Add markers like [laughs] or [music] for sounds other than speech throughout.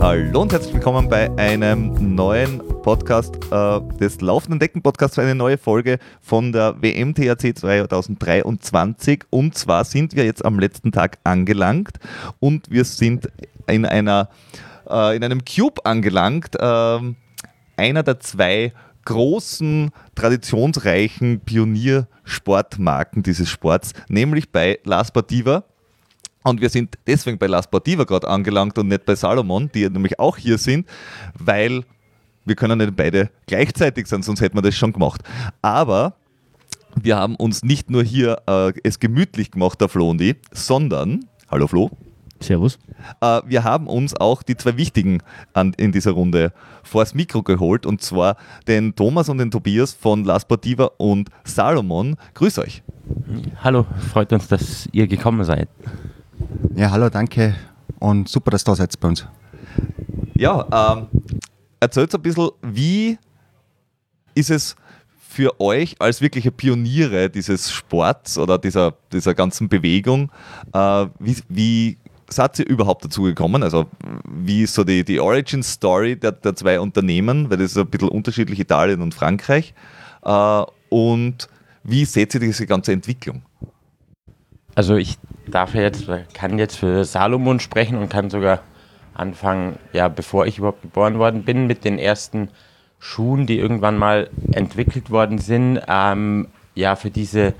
Hallo und herzlich willkommen bei einem neuen Podcast äh, des Laufenden Decken Podcasts eine neue Folge von der WM THC 2023. Und zwar sind wir jetzt am letzten Tag angelangt und wir sind in einer äh, in einem Cube angelangt, äh, einer der zwei großen, traditionsreichen Pioniersportmarken dieses Sports, nämlich bei La Sportiva. Und wir sind deswegen bei La Sportiva gerade angelangt und nicht bei Salomon, die nämlich auch hier sind, weil wir können nicht beide gleichzeitig sein, sonst hätten wir das schon gemacht. Aber wir haben uns nicht nur hier äh, es gemütlich gemacht, der Flo und ich, sondern, hallo Flo. Servus. Äh, wir haben uns auch die zwei Wichtigen an, in dieser Runde vors Mikro geholt und zwar den Thomas und den Tobias von La Sportiva und Salomon. Grüß euch. Hallo, freut uns, dass ihr gekommen seid. Ja, hallo, danke und super, dass du da seid bei uns. Ja, ähm, erzählt ein bisschen, wie ist es für euch als wirkliche Pioniere dieses Sports oder dieser, dieser ganzen Bewegung, äh, wie, wie seid ihr überhaupt dazu gekommen? Also wie ist so die, die Origin Story der, der zwei Unternehmen, weil das ist ein bisschen unterschiedlich Italien und Frankreich. Äh, und wie seht ihr diese ganze Entwicklung? Also ich darf jetzt, kann jetzt für Salomon sprechen und kann sogar anfangen, ja, bevor ich überhaupt geboren worden bin, mit den ersten Schuhen, die irgendwann mal entwickelt worden sind, ähm, ja, für diese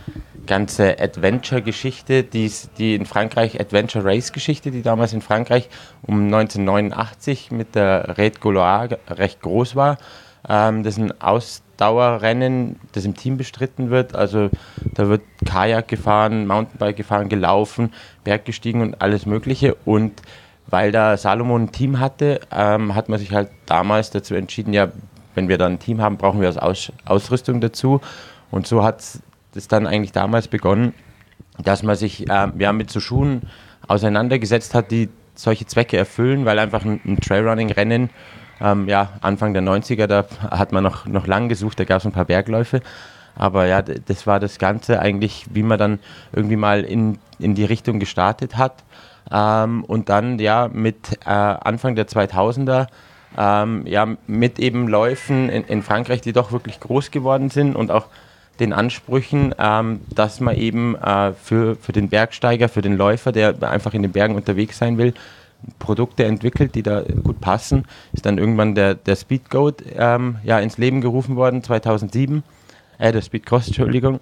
ganze Adventure-Geschichte, die, die in Frankreich, Adventure Race-Geschichte, die damals in Frankreich um 1989 mit der Red Gauloise recht groß war. Ähm, das ist ein Ausdauerrennen, das im Team bestritten wird. Also da wird Kajak gefahren, Mountainbike gefahren, gelaufen, Berg gestiegen und alles Mögliche. Und weil da Salomon ein Team hatte, ähm, hat man sich halt damals dazu entschieden, ja, wenn wir dann ein Team haben, brauchen wir Aus Ausrüstung dazu. Und so hat es dann eigentlich damals begonnen, dass man sich äh, ja, mit so Schuhen auseinandergesetzt hat, die solche Zwecke erfüllen, weil einfach ein, ein Trailrunning-Rennen, ähm, ja, Anfang der 90er, da hat man noch, noch lang gesucht, da gab es ein paar Bergläufe. Aber ja, das war das Ganze eigentlich, wie man dann irgendwie mal in, in die Richtung gestartet hat. Ähm, und dann ja mit äh, Anfang der 2000er ähm, ja, mit eben Läufen in, in Frankreich, die doch wirklich groß geworden sind und auch den Ansprüchen, ähm, dass man eben äh, für, für den Bergsteiger, für den Läufer, der einfach in den Bergen unterwegs sein will, Produkte entwickelt, die da gut passen. Ist dann irgendwann der, der Speedgoat ähm, ja, ins Leben gerufen worden, 2007. Äh, der Speedcross, [laughs] Entschuldigung.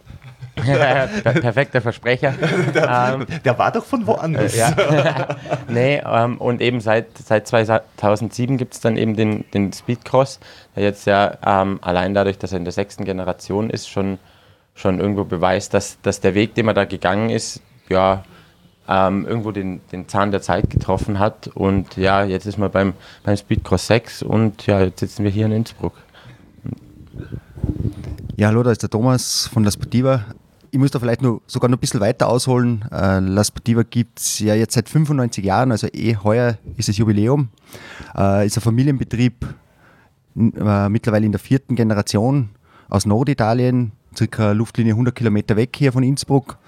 [laughs] Perfekter Versprecher. [laughs] Der, ähm, der, war doch von woanders. Äh, ja. [laughs] nee, ähm, und eben seit, seit 2007 gibt es dann eben den, den Speedcross, der jetzt ja ähm, allein dadurch, dass er in der sechsten Generation ist, schon, schon irgendwo beweist, dass, dass der Weg, den man da gegangen ist, ja, ähm, irgendwo den, den Zahn der Zeit getroffen hat. Und ja, jetzt ist man beim, beim Speedcross 6 und ja, jetzt sitzen wir hier in Innsbruck. Ja, hallo, da ist der Thomas von La Sportiva ich muss da vielleicht noch, sogar noch ein bisschen weiter ausholen. Äh, La Sportiva gibt es ja jetzt seit 95 Jahren, also eh heuer ist das Jubiläum. Äh, ist ein Familienbetrieb, äh, mittlerweile in der vierten Generation aus Norditalien, circa Luftlinie 100 Kilometer weg hier von Innsbruck.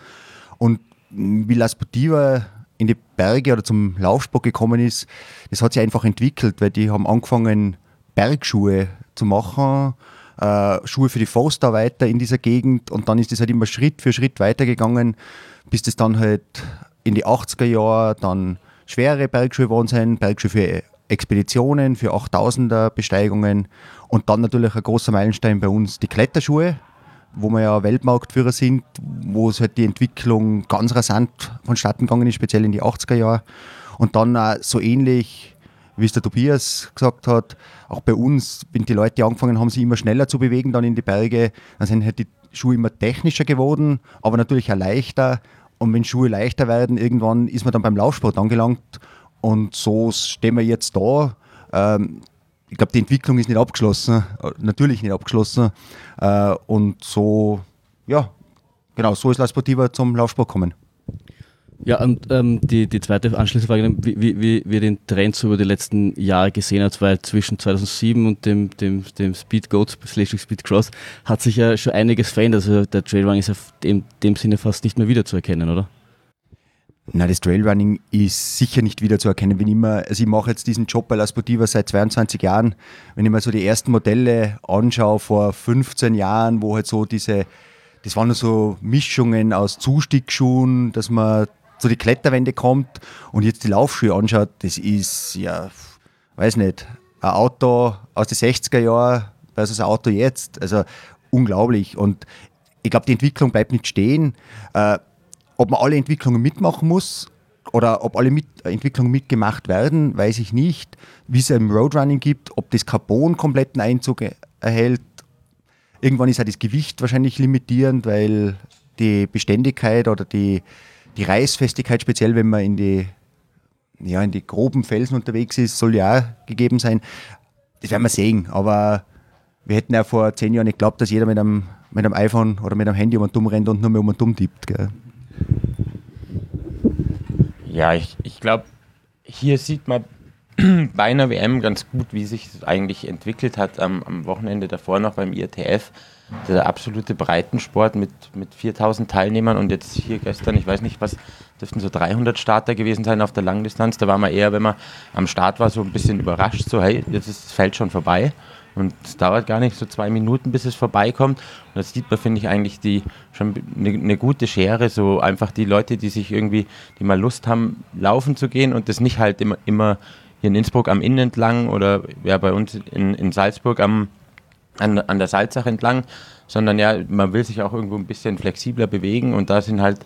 Und wie La Sportiva in die Berge oder zum Laufsport gekommen ist, das hat sich einfach entwickelt, weil die haben angefangen, Bergschuhe zu machen äh, Schuhe für die Forstarbeiter in dieser Gegend. Und dann ist es halt immer Schritt für Schritt weitergegangen, bis das dann halt in die 80er Jahre dann schwere Bergschuhe geworden sind, Bergschuhe für Expeditionen, für 8000er Besteigungen. Und dann natürlich ein großer Meilenstein bei uns die Kletterschuhe, wo wir ja Weltmarktführer sind, wo es halt die Entwicklung ganz rasant vonstatten gegangen ist, speziell in die 80er Jahre. Und dann auch so ähnlich wie es der Tobias gesagt hat, auch bei uns, wenn die Leute angefangen haben, sich immer schneller zu bewegen, dann in die Berge, dann sind halt die Schuhe immer technischer geworden, aber natürlich auch leichter. Und wenn Schuhe leichter werden, irgendwann ist man dann beim Laufsport angelangt. Und so stehen wir jetzt da. Ähm, ich glaube, die Entwicklung ist nicht abgeschlossen, äh, natürlich nicht abgeschlossen. Äh, und so, ja, genau, so ist La Sportiva zum Laufsport gekommen. Ja, und ähm, die, die zweite anschließende Frage, wie, wie, wir den Trend so über die letzten Jahre gesehen hat, weil zwischen 2007 und dem, dem, dem Speed Goat Speed Cross hat sich ja schon einiges verändert. Also der Trailrunning ist auf dem, dem Sinne fast nicht mehr wiederzuerkennen, oder? Na, das Trailrunning ist sicher nicht wiederzuerkennen. Wenn ich, immer, also ich mache jetzt diesen Job bei La Sportiva seit 22 Jahren. Wenn ich mir so die ersten Modelle anschaue vor 15 Jahren, wo halt so diese, das waren so Mischungen aus Zustiegsschuhen, dass man zu die Kletterwände kommt und jetzt die Laufschuhe anschaut, das ist ja, weiß nicht, ein Auto aus den 60er Jahren versus ein Auto jetzt. Also unglaublich. Und ich glaube, die Entwicklung bleibt nicht stehen. Äh, ob man alle Entwicklungen mitmachen muss oder ob alle mit, Entwicklungen mitgemacht werden, weiß ich nicht. Wie es im Roadrunning gibt, ob das Carbon kompletten Einzug erhält. Irgendwann ist auch das Gewicht wahrscheinlich limitierend, weil die Beständigkeit oder die, die Reißfestigkeit, speziell wenn man in die, ja, in die groben Felsen unterwegs ist, soll ja auch gegeben sein. Das werden wir sehen, aber wir hätten ja vor zehn Jahren nicht geglaubt, dass jeder mit einem, mit einem iPhone oder mit einem Handy um einen Dumm rennt und nur mehr um einen Dumm tippt. Gell? Ja, ich, ich glaube, hier sieht man [clears throat] bei einer WM ganz gut, wie sich das eigentlich entwickelt hat am, am Wochenende davor noch beim IRTF der absolute Breitensport mit, mit 4000 Teilnehmern und jetzt hier gestern, ich weiß nicht was, dürften so 300 Starter gewesen sein auf der Langdistanz. Da war man eher, wenn man am Start war, so ein bisschen überrascht, so hey, jetzt ist das Feld schon vorbei. Und es dauert gar nicht so zwei Minuten, bis es vorbeikommt. Und das sieht man, finde ich, eigentlich die schon eine, eine gute Schere. So einfach die Leute, die sich irgendwie, die mal Lust haben, laufen zu gehen und das nicht halt immer, immer hier in Innsbruck am Inn entlang oder ja bei uns in, in Salzburg am an, an der Salzach entlang, sondern ja, man will sich auch irgendwo ein bisschen flexibler bewegen und da sind halt,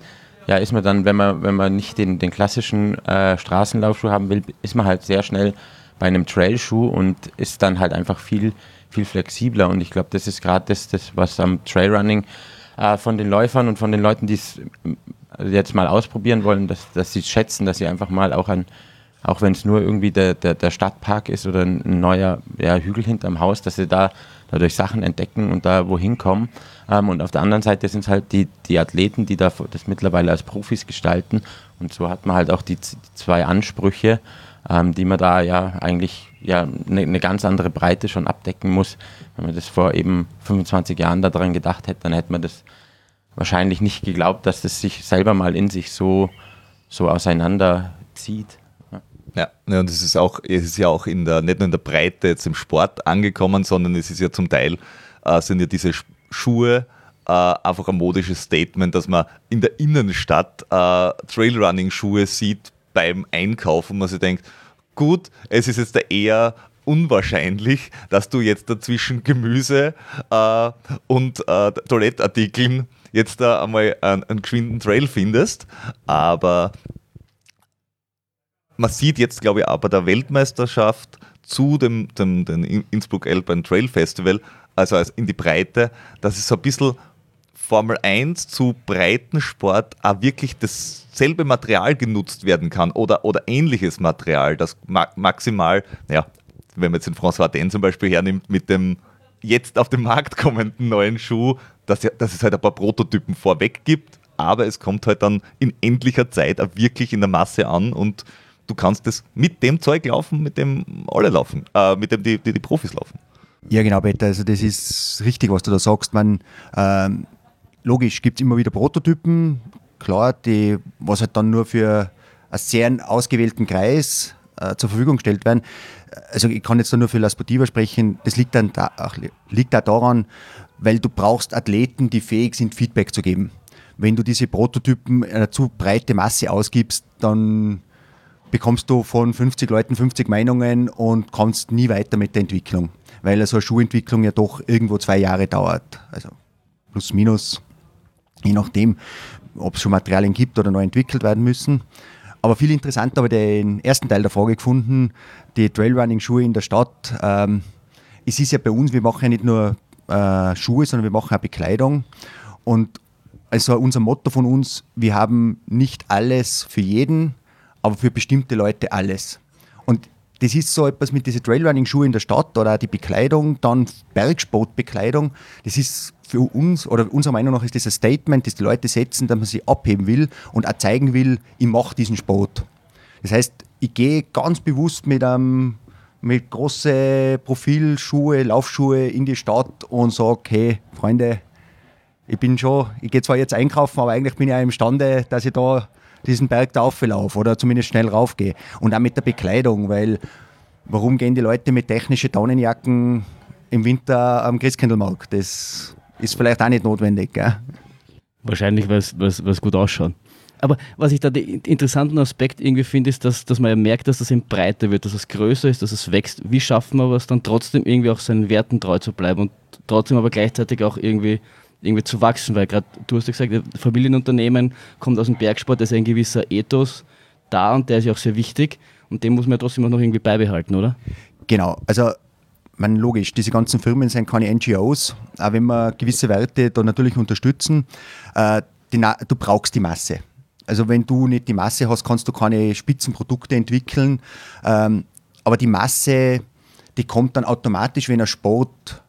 ja, ist man dann, wenn man, wenn man nicht den, den klassischen äh, Straßenlaufschuh haben will, ist man halt sehr schnell bei einem Trailschuh und ist dann halt einfach viel, viel flexibler und ich glaube, das ist gerade das, das, was am Trailrunning äh, von den Läufern und von den Leuten, die es äh, jetzt mal ausprobieren wollen, dass, dass sie schätzen, dass sie einfach mal auch an auch wenn es nur irgendwie der, der, der Stadtpark ist oder ein neuer ja, Hügel hinterm Haus, dass sie da dadurch Sachen entdecken und da wohin kommen. Ähm, und auf der anderen Seite sind es halt die, die Athleten, die da das mittlerweile als Profis gestalten. Und so hat man halt auch die, die zwei Ansprüche, ähm, die man da ja eigentlich ja eine ne ganz andere Breite schon abdecken muss. Wenn man das vor eben 25 Jahren daran gedacht hätte, dann hätte man das wahrscheinlich nicht geglaubt, dass das sich selber mal in sich so, so auseinanderzieht. Ja, und es ist auch, es ist ja auch in der, nicht nur in der Breite jetzt im Sport angekommen, sondern es ist ja zum Teil, äh, sind ja diese Schuhe äh, einfach ein modisches Statement, dass man in der Innenstadt äh, Trailrunning-Schuhe sieht beim Einkaufen, man sich denkt, gut, es ist jetzt eher unwahrscheinlich, dass du jetzt dazwischen Gemüse äh, und äh, Toilettartikeln jetzt da einmal einen, einen geschwinden Trail findest, aber man sieht jetzt, glaube ich, bei der Weltmeisterschaft zu dem, dem, dem Innsbruck Alpine Trail Festival, also in die Breite, dass es so ein bisschen Formel 1 zu Breitensport auch wirklich dasselbe Material genutzt werden kann oder, oder ähnliches Material, das maximal, naja, wenn man jetzt den François Den zum Beispiel hernimmt, mit dem jetzt auf den Markt kommenden neuen Schuh, dass, dass es halt ein paar Prototypen vorweg gibt, aber es kommt halt dann in endlicher Zeit auch wirklich in der Masse an und du kannst das mit dem Zeug laufen, mit dem alle laufen, äh, mit dem die, die, die, Profis laufen. Ja, genau, Peter. Also, das ist richtig, was du da sagst. Man, ähm, logisch gibt es immer wieder Prototypen, klar, die, was halt dann nur für einen sehr ausgewählten Kreis äh, zur Verfügung gestellt werden. Also, ich kann jetzt da nur für La Sportiva sprechen. Das liegt, dann da, auch, liegt auch daran, weil du brauchst Athleten, die fähig sind, Feedback zu geben. Wenn du diese Prototypen eine zu breite Masse ausgibst, dann bekommst du von 50 Leuten 50 Meinungen und kommst nie weiter mit der Entwicklung, weil so eine Schuhentwicklung ja doch irgendwo zwei Jahre dauert. Also plus minus, je nachdem, ob es schon Materialien gibt oder neu entwickelt werden müssen. Aber viel interessanter habe ich den ersten Teil der Frage gefunden, die Trailrunning-Schuhe in der Stadt. Ähm, es ist ja bei uns, wir machen ja nicht nur äh, Schuhe, sondern wir machen auch Bekleidung. Und also unser Motto von uns, wir haben nicht alles für jeden, aber für bestimmte Leute alles. Und das ist so etwas mit diesen Trailrunning-Schuhen in der Stadt oder auch die Bekleidung, dann Bergsportbekleidung. Das ist für uns, oder unserer Meinung nach ist das ein Statement, das die Leute setzen, dass man sich abheben will und auch zeigen will, ich mache diesen Sport. Das heißt, ich gehe ganz bewusst mit einem mit großen Profilschuhe, Laufschuhe in die Stadt und sage, hey, Freunde, ich bin schon, ich gehe zwar jetzt einkaufen, aber eigentlich bin ich ja imstande, dass ich da diesen Berg da auflaufe oder zumindest schnell raufgehe. Und auch mit der Bekleidung, weil warum gehen die Leute mit technischen Daunenjacken im Winter am Christkindlmarkt? Das ist vielleicht auch nicht notwendig. Gell? Wahrscheinlich, weil es gut ausschaut. Aber was ich da den interessanten Aspekt irgendwie finde, ist, dass, dass man ja merkt, dass das eben breiter wird, dass es größer ist, dass es wächst. Wie schaffen wir es dann trotzdem irgendwie auch seinen Werten treu zu bleiben und trotzdem aber gleichzeitig auch irgendwie irgendwie zu wachsen, weil gerade du hast ja gesagt, Familienunternehmen kommt aus dem Bergsport, da ist ein gewisser Ethos da und der ist ja auch sehr wichtig und den muss man ja trotzdem auch noch irgendwie beibehalten, oder? Genau, also man, logisch, diese ganzen Firmen sind keine NGOs, auch wenn wir gewisse Werte da natürlich unterstützen. Äh, du brauchst die Masse. Also wenn du nicht die Masse hast, kannst du keine Spitzenprodukte entwickeln. Ähm, aber die Masse, die kommt dann automatisch, wenn ein Sport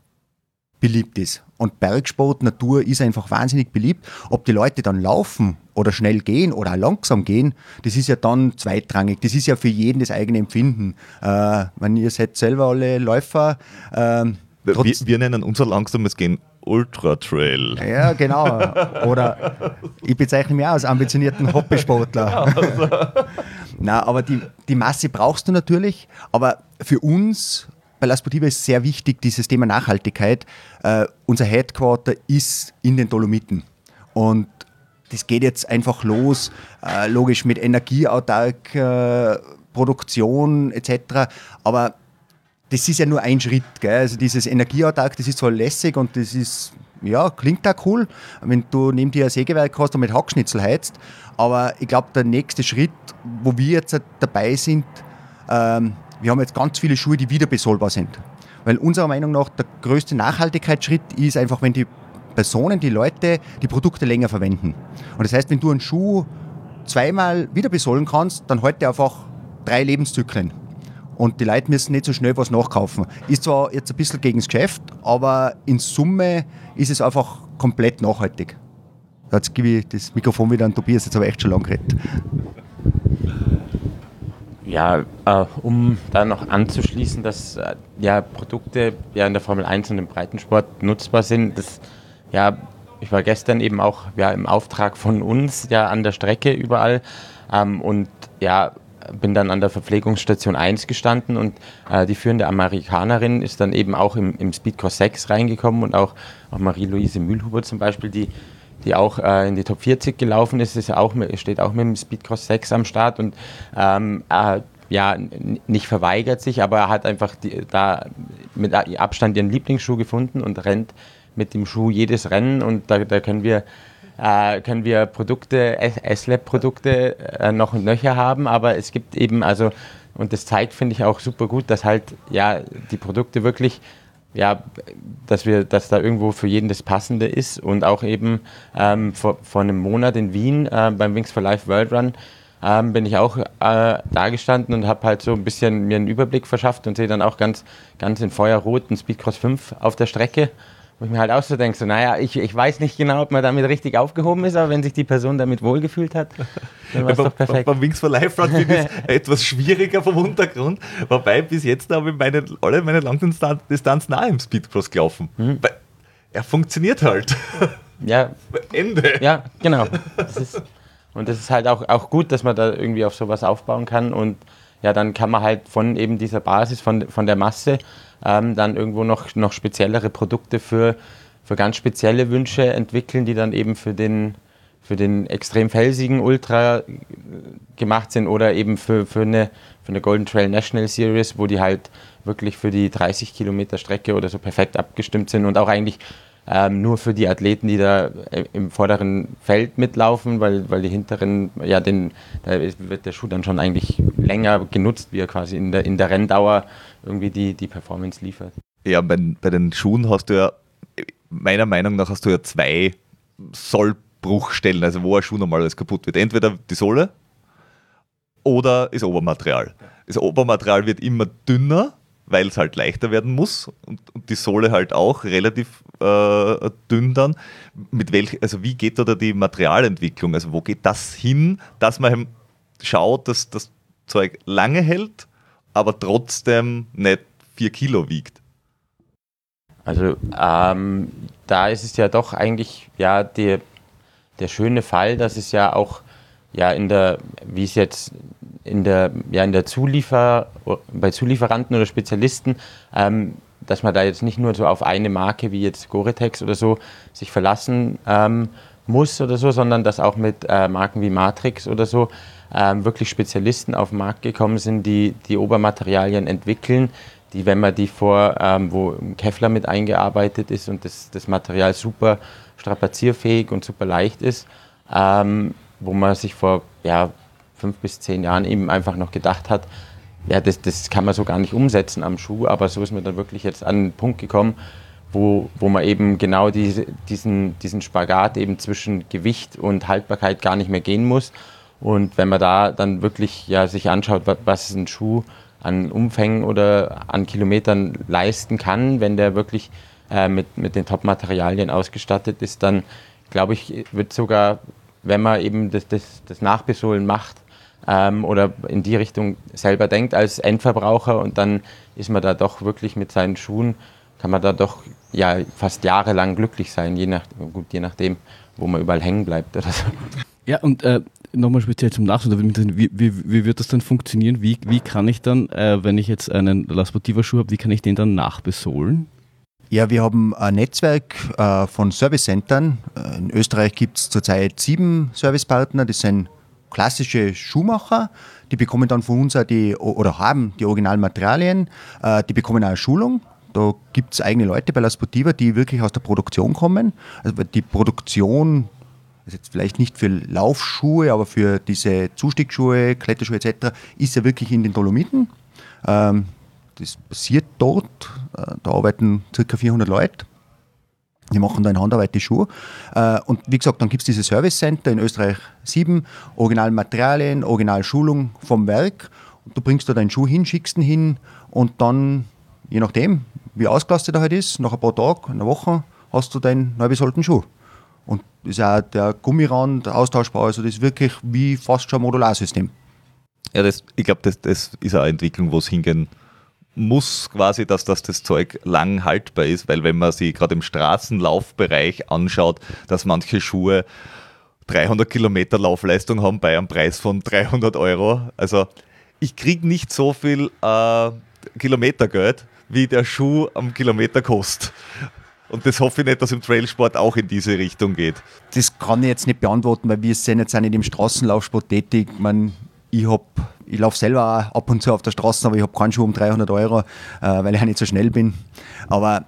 beliebt ist. Und Bergsport, Natur ist einfach wahnsinnig beliebt. Ob die Leute dann laufen oder schnell gehen oder auch langsam gehen, das ist ja dann zweitrangig. Das ist ja für jeden das eigene Empfinden. Äh, wenn ihr seid selber alle Läufer. Äh, wir, wir, nennen unser langsames Gehen Ultra Trail. Ja, genau. Oder ich bezeichne mich auch als ambitionierten Hobbysportler. [laughs] [laughs] Na, aber die, die Masse brauchst du natürlich. Aber für uns bei La Sportiva ist sehr wichtig, dieses Thema Nachhaltigkeit. Äh, unser Headquarter ist in den Dolomiten. Und das geht jetzt einfach los, äh, logisch mit energieautark, äh, Produktion etc. Aber das ist ja nur ein Schritt. Gell? Also dieses Energieautark, das ist zwar lässig und das ist, ja, klingt auch cool, wenn du neben dir ein Sägewerk hast und mit Hackschnitzel heizt. Aber ich glaube, der nächste Schritt, wo wir jetzt dabei sind, ähm, wir haben jetzt ganz viele Schuhe, die wieder besohlbar sind. Weil unserer Meinung nach der größte Nachhaltigkeitsschritt ist einfach, wenn die Personen, die Leute die Produkte länger verwenden. Und das heißt, wenn du einen Schuh zweimal wieder besohlen kannst, dann halt einfach drei Lebenszyklen. Und die Leute müssen nicht so schnell was nachkaufen. Ist zwar jetzt ein bisschen gegen das Geschäft, aber in Summe ist es einfach komplett nachhaltig. Jetzt gebe ich das Mikrofon wieder an Tobias, jetzt habe ich echt schon lange geredet. Ja, äh, um da noch anzuschließen, dass äh, ja, Produkte ja in der Formel 1 und im Breitensport nutzbar sind, das, ja, ich war gestern eben auch ja, im Auftrag von uns ja an der Strecke überall ähm, und ja, bin dann an der Verpflegungsstation 1 gestanden und äh, die führende Amerikanerin ist dann eben auch im, im Speedcross 6 reingekommen und auch, auch Marie-Louise Mühlhuber zum Beispiel, die die auch äh, in die Top 40 gelaufen ist, ist auch, steht auch mit dem Speedcross 6 am Start und ähm, äh, ja, nicht verweigert sich, aber er hat einfach die, da mit Abstand ihren Lieblingsschuh gefunden und rennt mit dem Schuh jedes Rennen und da, da können wir äh, können wir Produkte, S-Lab-Produkte äh, noch und nöcher haben, aber es gibt eben, also, und das zeigt, finde ich, auch super gut, dass halt, ja, die Produkte wirklich ja, dass wir, dass da irgendwo für jeden das Passende ist und auch eben ähm, vor, vor einem Monat in Wien äh, beim Wings for Life World Run ähm, bin ich auch äh, da gestanden und habe halt so ein bisschen mir einen Überblick verschafft und sehe dann auch ganz, ganz in Feuerrot einen Speedcross 5 auf der Strecke. Wo ich mir halt auch so denke, so, naja, ich, ich weiß nicht genau, ob man damit richtig aufgehoben ist, aber wenn sich die Person damit wohlgefühlt hat, dann war es doch perfekt. Beim Wings for Life Run ich es etwas schwieriger vom Untergrund, wobei bis jetzt habe ich meine, alle meine Langdistanzen auch im Speedcross gelaufen. Mhm. Weil er funktioniert halt. [laughs] Ja. Ende. Ja, genau. Das ist, und das ist halt auch, auch gut, dass man da irgendwie auf sowas aufbauen kann und ja, dann kann man halt von eben dieser Basis, von, von der Masse, ähm, dann irgendwo noch, noch speziellere Produkte für, für ganz spezielle Wünsche entwickeln, die dann eben für den, für den extrem felsigen Ultra äh, gemacht sind oder eben für, für, eine, für eine Golden Trail National Series, wo die halt wirklich für die 30 Kilometer Strecke oder so perfekt abgestimmt sind und auch eigentlich ähm, nur für die Athleten, die da äh, im vorderen Feld mitlaufen, weil, weil die hinteren, ja, den, da wird der Schuh dann schon eigentlich länger genutzt, er quasi in der, in der Renndauer irgendwie die, die Performance liefert. Ja, bei, bei den Schuhen hast du ja, meiner Meinung nach, hast du ja zwei Sollbruchstellen, also wo ein Schuh normalerweise kaputt wird. Entweder die Sohle oder das Obermaterial. Das Obermaterial wird immer dünner weil es halt leichter werden muss und, und, die Sohle halt auch relativ äh, dünn dann. Mit welch, also wie geht da die Materialentwicklung? Also wo geht das hin, dass man schaut, dass das Zeug lange hält, aber trotzdem nicht 4 Kilo wiegt? Also ähm, da ist es ja doch eigentlich ja die, der schöne Fall, dass es ja auch ja in der, wie es jetzt in der, ja in der Zuliefer, bei Zulieferanten oder Spezialisten, ähm, dass man da jetzt nicht nur so auf eine Marke wie jetzt Gore-Tex oder so sich verlassen ähm, muss oder so, sondern dass auch mit äh, Marken wie Matrix oder so ähm, wirklich Spezialisten auf den Markt gekommen sind, die die Obermaterialien entwickeln, die, wenn man die vor, ähm, wo Kevlar mit eingearbeitet ist und das, das Material super strapazierfähig und super leicht ist, ähm, wo man sich vor ja, fünf bis zehn Jahren eben einfach noch gedacht hat, ja, das, das kann man so gar nicht umsetzen am Schuh, aber so ist man dann wirklich jetzt an den Punkt gekommen, wo, wo man eben genau diese, diesen, diesen Spagat eben zwischen Gewicht und Haltbarkeit gar nicht mehr gehen muss. Und wenn man da dann wirklich ja, sich anschaut, was ein Schuh an Umfängen oder an Kilometern leisten kann, wenn der wirklich äh, mit, mit den Top-Materialien ausgestattet ist, dann glaube ich, wird sogar, wenn man eben das, das, das Nachbesohlen macht ähm, oder in die Richtung selber denkt als Endverbraucher und dann ist man da doch wirklich mit seinen Schuhen, kann man da doch ja fast jahrelang glücklich sein, je, nach, gut, je nachdem, wo man überall hängen bleibt oder so. Ja, und äh, nochmal speziell zum Nachschauen, wie, wie, wie wird das dann funktionieren? Wie, wie kann ich dann, äh, wenn ich jetzt einen La Sportiva-Schuh habe, wie kann ich den dann nachbesohlen? Ja, wir haben ein Netzwerk äh, von Servicecentern. Äh, in Österreich gibt es zurzeit sieben Servicepartner. Das sind klassische Schuhmacher. Die bekommen dann von uns auch die, oder haben die originalen Materialien. Äh, die bekommen auch eine Schulung. Da gibt es eigene Leute bei La Sportiva, die wirklich aus der Produktion kommen. Also die Produktion ist jetzt vielleicht nicht für Laufschuhe, aber für diese Zustiegsschuhe, Kletterschuhe etc., ist ja wirklich in den Dolomiten. Ähm, das passiert dort. Äh, da arbeiten ca. 400 Leute. Die machen da in Handarbeit die Schuhe. Äh, und wie gesagt, dann gibt es diese Service Center in Österreich 7, Originalmaterialien, Originalschulung vom Werk. Und du bringst da deinen Schuh hin, schickst ihn hin und dann, je nachdem, wie ausgelastet er halt ist, nach ein paar Tagen, einer Woche, hast du deinen neu besollten Schuh. Und ist auch der Gummirand austauschbar, also das ist wirklich wie fast schon ein Modularsystem. Ja, das, ich glaube, das, das ist eine Entwicklung, wo es hingehen muss, quasi, dass das, das Zeug lang haltbar ist, weil wenn man sich gerade im Straßenlaufbereich anschaut, dass manche Schuhe 300 Kilometer Laufleistung haben bei einem Preis von 300 Euro. Also ich kriege nicht so viel äh, Kilometergeld, wie der Schuh am Kilometer kostet. Und das hoffe ich nicht, dass im Trailsport auch in diese Richtung geht. Das kann ich jetzt nicht beantworten, weil wir sind jetzt auch nicht im Straßenlaufsport tätig. Man, ich ich laufe selber auch ab und zu auf der Straße, aber ich habe keinen Schuh um 300 Euro, äh, weil ich auch nicht so schnell bin. Aber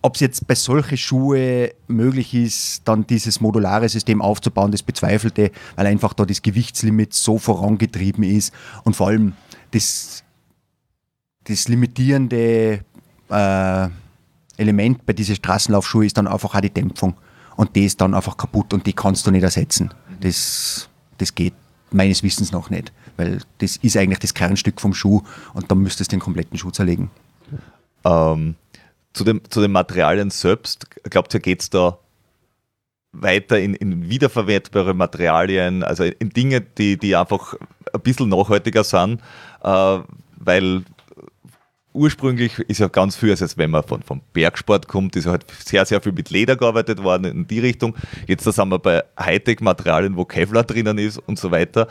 ob es jetzt bei solchen Schuhen möglich ist, dann dieses modulare System aufzubauen, das bezweifelte, weil einfach da das Gewichtslimit so vorangetrieben ist und vor allem das, das limitierende äh, Element bei diesen Straßenlaufschuhen ist dann einfach auch die Dämpfung. Und die ist dann einfach kaputt und die kannst du nicht ersetzen. Das, das geht meines Wissens noch nicht, weil das ist eigentlich das Kernstück vom Schuh und dann müsstest du den kompletten Schuh zerlegen. Ähm, zu, dem, zu den Materialien selbst, glaubt ihr, geht es da weiter in, in wiederverwertbare Materialien, also in Dinge, die, die einfach ein bisschen nachhaltiger sind, äh, weil ursprünglich ist ja ganz viel, also wenn man von, vom Bergsport kommt, ist ja halt sehr, sehr viel mit Leder gearbeitet worden in die Richtung. Jetzt da sind wir bei Hightech-Materialien, wo Kevlar drinnen ist und so weiter.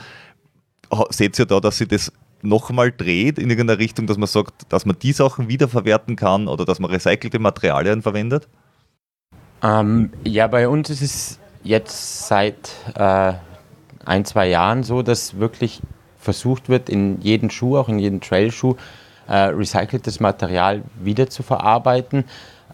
Seht ihr da, dass sich das nochmal dreht in irgendeiner Richtung, dass man sagt, dass man die Sachen wiederverwerten kann oder dass man recycelte Materialien verwendet? Ähm, ja, bei uns ist es jetzt seit äh, ein, zwei Jahren so, dass wirklich versucht wird, in jeden Schuh, auch in jeden Trailschuh, äh, recyceltes Material wieder zu verarbeiten.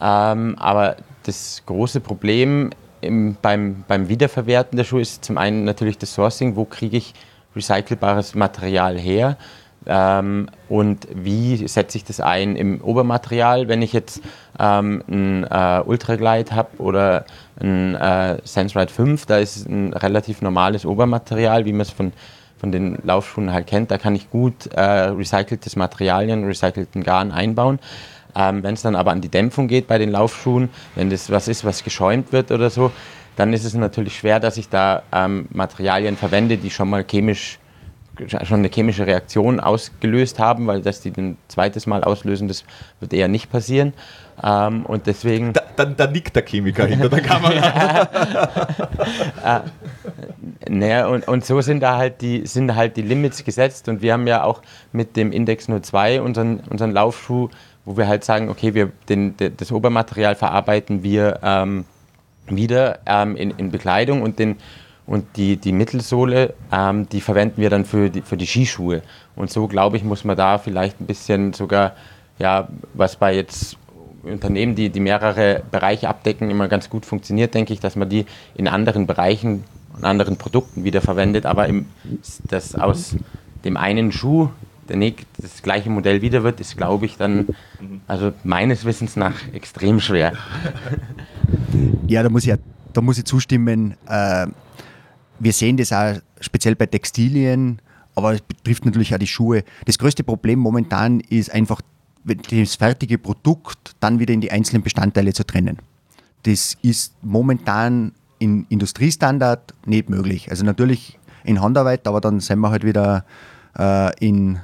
Ähm, aber das große Problem im, beim, beim Wiederverwerten der Schuhe ist zum einen natürlich das Sourcing, wo kriege ich recycelbares Material her? Ähm, und wie setze ich das ein im Obermaterial, wenn ich jetzt ähm, ein äh, Ultraglide habe oder ein äh, SenseRide 5, da ist ein relativ normales Obermaterial, wie man es von von den Laufschuhen halt kennt, da kann ich gut äh, recyceltes Materialien, recycelten Garn einbauen. Ähm, wenn es dann aber an die Dämpfung geht bei den Laufschuhen, wenn das was ist, was geschäumt wird oder so, dann ist es natürlich schwer, dass ich da ähm, Materialien verwende, die schon mal chemisch schon eine chemische Reaktion ausgelöst haben, weil dass die ein zweites Mal auslösen, das wird eher nicht passieren. Ähm, und deswegen. Da, da, da, nickt der Chemiker hinter der Kamera. [laughs] äh, naja, und, und so sind da halt die, sind halt die Limits gesetzt und wir haben ja auch mit dem Index 02 unseren, unseren Laufschuh, wo wir halt sagen, okay, wir den, das Obermaterial verarbeiten wir ähm, wieder ähm, in, in Bekleidung und den und die, die Mittelsohle, ähm, die verwenden wir dann für die, für die Skischuhe. Und so, glaube ich, muss man da vielleicht ein bisschen sogar, ja, was bei jetzt Unternehmen, die, die mehrere Bereiche abdecken, immer ganz gut funktioniert, denke ich, dass man die in anderen Bereichen und anderen Produkten wieder verwendet. Aber im, das aus dem einen Schuh der das gleiche Modell wieder wird, ist, glaube ich, dann, also meines Wissens nach, extrem schwer. [laughs] Ja, da muss ich, da muss ich zustimmen. Äh, wir sehen das auch speziell bei Textilien, aber es betrifft natürlich auch die Schuhe. Das größte Problem momentan ist einfach, das fertige Produkt dann wieder in die einzelnen Bestandteile zu trennen. Das ist momentan in Industriestandard nicht möglich. Also natürlich in Handarbeit, aber dann sind wir halt wieder äh, in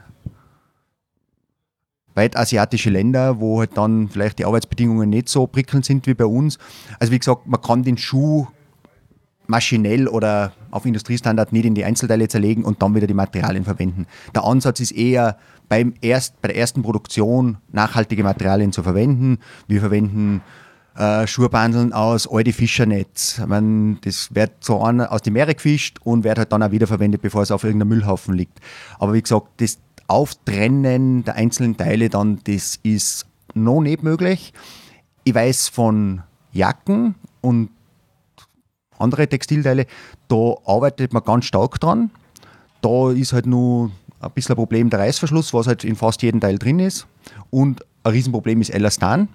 weit asiatische Länder, wo halt dann vielleicht die Arbeitsbedingungen nicht so prickelnd sind wie bei uns. Also wie gesagt, man kann den Schuh maschinell oder auf Industriestandard nicht in die Einzelteile zerlegen und dann wieder die Materialien verwenden. Der Ansatz ist eher beim erst, bei der ersten Produktion nachhaltige Materialien zu verwenden. Wir verwenden äh, Schurbandeln aus alte Fischernetz. Man, das wird so aus dem Meer gefischt und wird halt dann auch wiederverwendet, bevor es auf irgendeinem Müllhaufen liegt. Aber wie gesagt, das Auftrennen der einzelnen Teile dann, das ist noch nicht möglich. Ich weiß von Jacken und andere Textilteile, da arbeitet man ganz stark dran. Da ist halt nur ein bisschen ein Problem der Reißverschluss, was halt in fast jedem Teil drin ist. Und ein Riesenproblem ist Elastan,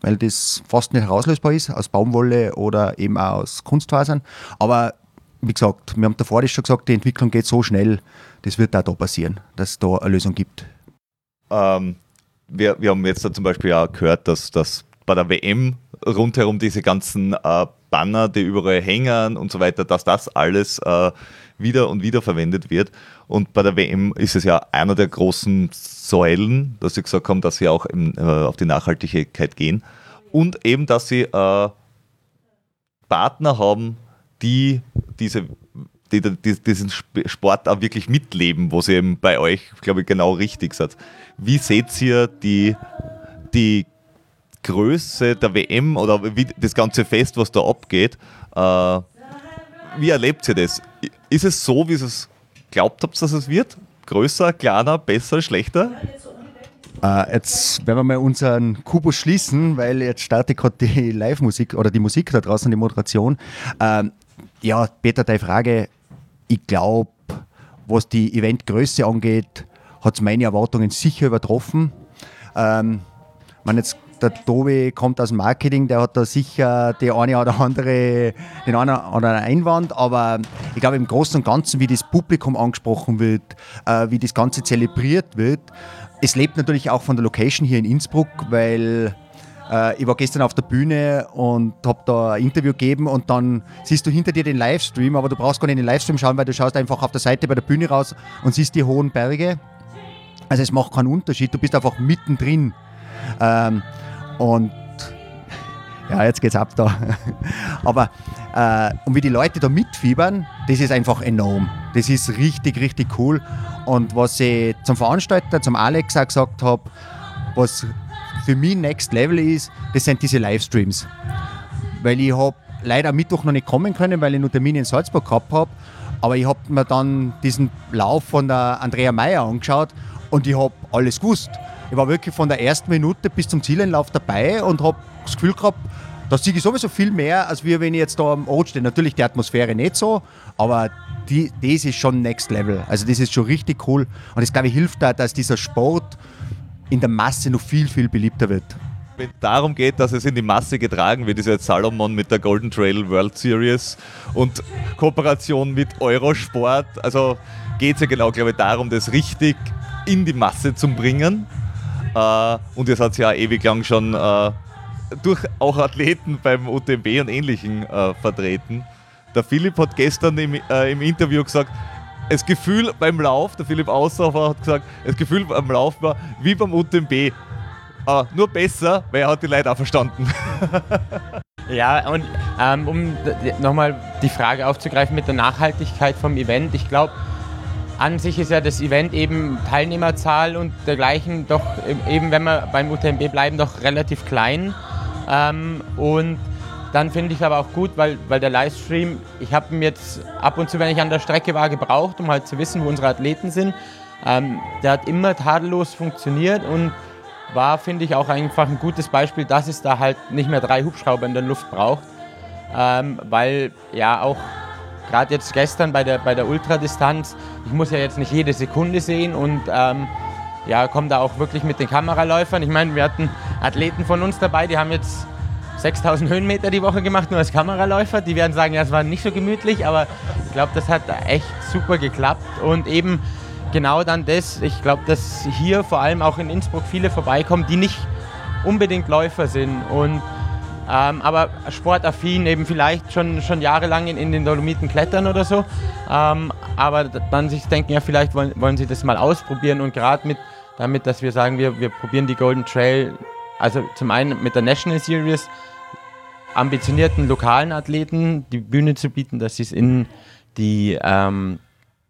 weil das fast nicht herauslösbar ist aus Baumwolle oder eben auch aus Kunstfasern. Aber wie gesagt, wir haben davor schon gesagt, die Entwicklung geht so schnell, das wird auch da passieren, dass es da eine Lösung gibt. Ähm, wir, wir haben jetzt da zum Beispiel auch gehört, dass, dass bei der WM rundherum diese ganzen äh, Banner, die überall hängen und so weiter, dass das alles äh, wieder und wieder verwendet wird. Und bei der WM ist es ja einer der großen Säulen, dass sie gesagt haben, dass sie auch im, äh, auf die Nachhaltigkeit gehen. Und eben, dass sie äh, Partner haben, die diese die, die, diesen Sport auch wirklich mitleben, wo sie eben bei euch, glaube ich, genau richtig sind. Wie seht ihr die, die Größe der WM oder das ganze Fest, was da abgeht? Äh, wie erlebt ihr das? Ist es so, wie es glaubt habt, dass es wird? Größer, kleiner, besser, schlechter? Uh, jetzt werden wir mal unseren Kubus schließen, weil jetzt startet gerade die Live-Musik oder die Musik da draußen, die Moderation. Uh, ja, Peter, deine Frage, ich glaube, was die Eventgröße angeht, hat es meine Erwartungen sicher übertroffen. Ähm, man jetzt der Tobi kommt aus dem Marketing, der hat da sicher die eine oder andere, den einen oder anderen Einwand, aber ich glaube im Großen und Ganzen, wie das Publikum angesprochen wird, äh, wie das Ganze zelebriert wird, es lebt natürlich auch von der Location hier in Innsbruck, weil äh, ich war gestern auf der Bühne und habe da ein Interview gegeben und dann siehst du hinter dir den Livestream, aber du brauchst gar nicht in den Livestream schauen, weil du schaust einfach auf der Seite bei der Bühne raus und siehst die hohen Berge. Also es macht keinen Unterschied, du bist einfach mittendrin. Ähm, und ja, jetzt geht's ab da. [laughs] Aber äh, und wie die Leute da mitfiebern, das ist einfach enorm. Das ist richtig, richtig cool. Und was ich zum Veranstalter, zum Alex auch gesagt habe, was für mich Next Level ist, das sind diese Livestreams. Weil ich habe leider am Mittwoch noch nicht kommen können, weil ich nur Termine in Salzburg gehabt habe. Aber ich habe mir dann diesen Lauf von der Andrea Meyer angeschaut und ich habe alles gewusst. Ich war wirklich von der ersten Minute bis zum Zieleinlauf dabei und habe das Gefühl gehabt, da sehe ich sowieso viel mehr, als wir, wenn ich jetzt da am Ort stehe. Natürlich die Atmosphäre nicht so, aber die, das ist schon Next Level. Also das ist schon richtig cool. Und das, glaube ich, hilft da, dass dieser Sport in der Masse noch viel, viel beliebter wird. wenn es darum geht, dass es in die Masse getragen wird, ist jetzt Salomon mit der Golden Trail World Series und Kooperation mit Eurosport. Also geht es ja genau, glaube ich, darum, das richtig in die Masse zu bringen. Äh, und ihr seid ja ewig lang schon äh, durch auch Athleten beim UTMB und Ähnlichen äh, vertreten. Der Philipp hat gestern im, äh, im Interview gesagt, das Gefühl beim Lauf, der Philipp Aussaufer hat gesagt, das Gefühl beim Lauf war wie beim UTMB. Aber nur besser, weil er hat die Leute auch verstanden. [laughs] ja, und ähm, um nochmal die Frage aufzugreifen mit der Nachhaltigkeit vom Event, ich glaube, an sich ist ja das Event eben Teilnehmerzahl und dergleichen doch eben, wenn wir beim UTMB bleiben, doch relativ klein. Ähm, und dann finde ich es aber auch gut, weil, weil der Livestream, ich habe ihn jetzt ab und zu, wenn ich an der Strecke war, gebraucht, um halt zu wissen, wo unsere Athleten sind. Ähm, der hat immer tadellos funktioniert und war, finde ich, auch einfach ein gutes Beispiel, dass es da halt nicht mehr drei Hubschrauber in der Luft braucht. Ähm, weil ja auch gerade jetzt gestern bei der, bei der Ultradistanz, ich muss ja jetzt nicht jede Sekunde sehen und ähm, ja, komme da auch wirklich mit den Kameraläufern. Ich meine, wir hatten Athleten von uns dabei, die haben jetzt 6000 Höhenmeter die Woche gemacht, nur als Kameraläufer. Die werden sagen, ja, es war nicht so gemütlich, aber ich glaube, das hat echt super geklappt. Und eben genau dann das, ich glaube, dass hier vor allem auch in Innsbruck viele vorbeikommen, die nicht unbedingt Läufer sind. Und ähm, aber sportaffin, eben vielleicht schon, schon jahrelang in, in den Dolomiten klettern oder so. Ähm, aber dann sich denken, ja, vielleicht wollen, wollen sie das mal ausprobieren und gerade mit damit, dass wir sagen, wir, wir probieren die Golden Trail, also zum einen mit der National Series ambitionierten lokalen Athleten die Bühne zu bieten, dass sie es in die, ähm,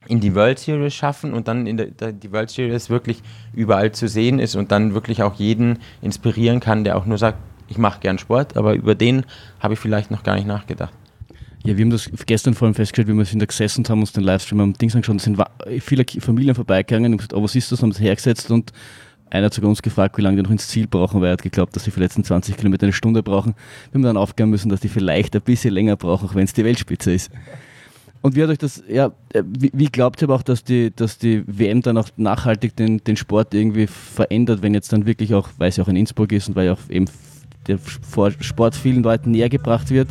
in die World Series schaffen und dann in der, die World Series wirklich überall zu sehen ist und dann wirklich auch jeden inspirieren kann, der auch nur sagt, ich mache gern Sport, aber über den habe ich vielleicht noch gar nicht nachgedacht. Ja, wir haben das gestern vor allem festgestellt, wie wir sind da gesessen haben, uns den Livestream am Dings angeschaut, sind viele Familien vorbeigegangen und gesagt, oh, was ist das, haben das hergesetzt und einer hat sogar uns gefragt, wie lange die noch ins Ziel brauchen, weil er hat geglaubt, dass sie für die letzten 20 Kilometer eine Stunde brauchen. Wir haben dann aufgeben müssen, dass die vielleicht ein bisschen länger brauchen, auch wenn es die Weltspitze ist. Und wie hat euch das, ja, wie, wie glaubt ihr aber auch, dass die, dass die WM dann auch nachhaltig den, den Sport irgendwie verändert, wenn jetzt dann wirklich auch, weil es ja auch in Innsbruck ist und weil ja auch eben der Sport vielen Leuten näher gebracht wird,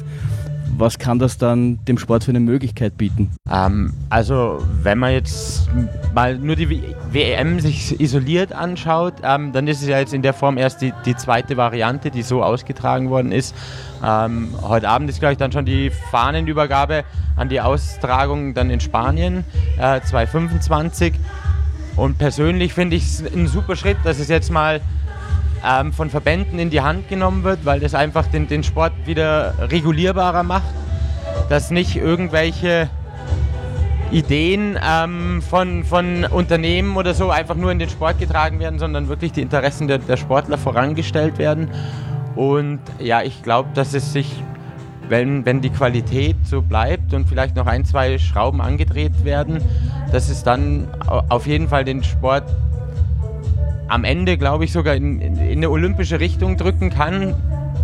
was kann das dann dem Sport für eine Möglichkeit bieten? Ähm, also wenn man jetzt mal nur die WM sich isoliert anschaut, ähm, dann ist es ja jetzt in der Form erst die, die zweite Variante, die so ausgetragen worden ist. Ähm, heute Abend ist, glaube ich, dann schon die Fahnenübergabe an die Austragung dann in Spanien, äh, 2025. Und persönlich finde ich es ein super Schritt, dass es jetzt mal ähm, von Verbänden in die Hand genommen wird, weil das einfach den, den Sport wieder regulierbarer macht, dass nicht irgendwelche Ideen ähm, von, von Unternehmen oder so einfach nur in den Sport getragen werden, sondern wirklich die Interessen der, der Sportler vorangestellt werden. Und ja, ich glaube, dass es sich, wenn, wenn die Qualität so bleibt und vielleicht noch ein, zwei Schrauben angedreht werden, dass es dann auf jeden Fall den Sport am Ende, glaube ich, sogar in, in, in, eine olympische Richtung drücken kann.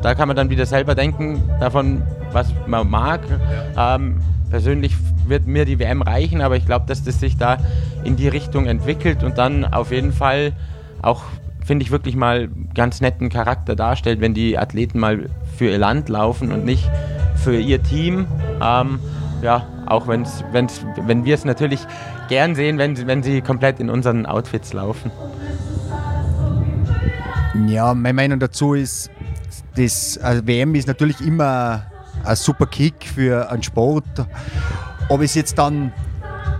Da kann man dann wieder selber denken, davon, was man mag. Ähm, persönlich wird mir die WM reichen, aber ich glaube, dass das sich da in die Richtung entwickelt und dann auf jeden Fall auch, finde ich, wirklich mal ganz netten Charakter darstellt, wenn die Athleten mal für ihr Land laufen und nicht für ihr Team. Ähm, ja, auch wenn's, wenn's, wenn wir es natürlich gern sehen, wenn, wenn sie komplett in unseren Outfits laufen. Ja, meine Meinung dazu ist, das also WM ist natürlich immer ein super Kick für einen Sport. Ob es jetzt dann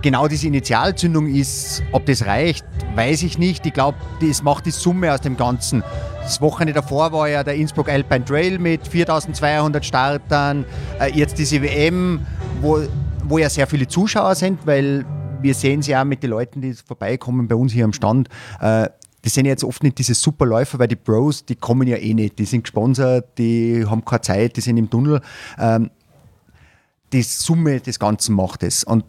genau diese Initialzündung ist, ob das reicht, weiß ich nicht. Ich glaube, das macht die Summe aus dem Ganzen. Das Wochenende davor war ja der Innsbruck Alpine Trail mit 4200 Startern. Äh, jetzt diese WM, wo, wo ja sehr viele Zuschauer sind, weil wir sehen sie ja mit den Leuten, die vorbeikommen bei uns hier am Stand. Die sind jetzt oft nicht diese Superläufer, weil die Bros, die kommen ja eh nicht. Die sind gesponsert, die haben keine Zeit, die sind im Tunnel. Ähm, die Summe des Ganzen macht es. Und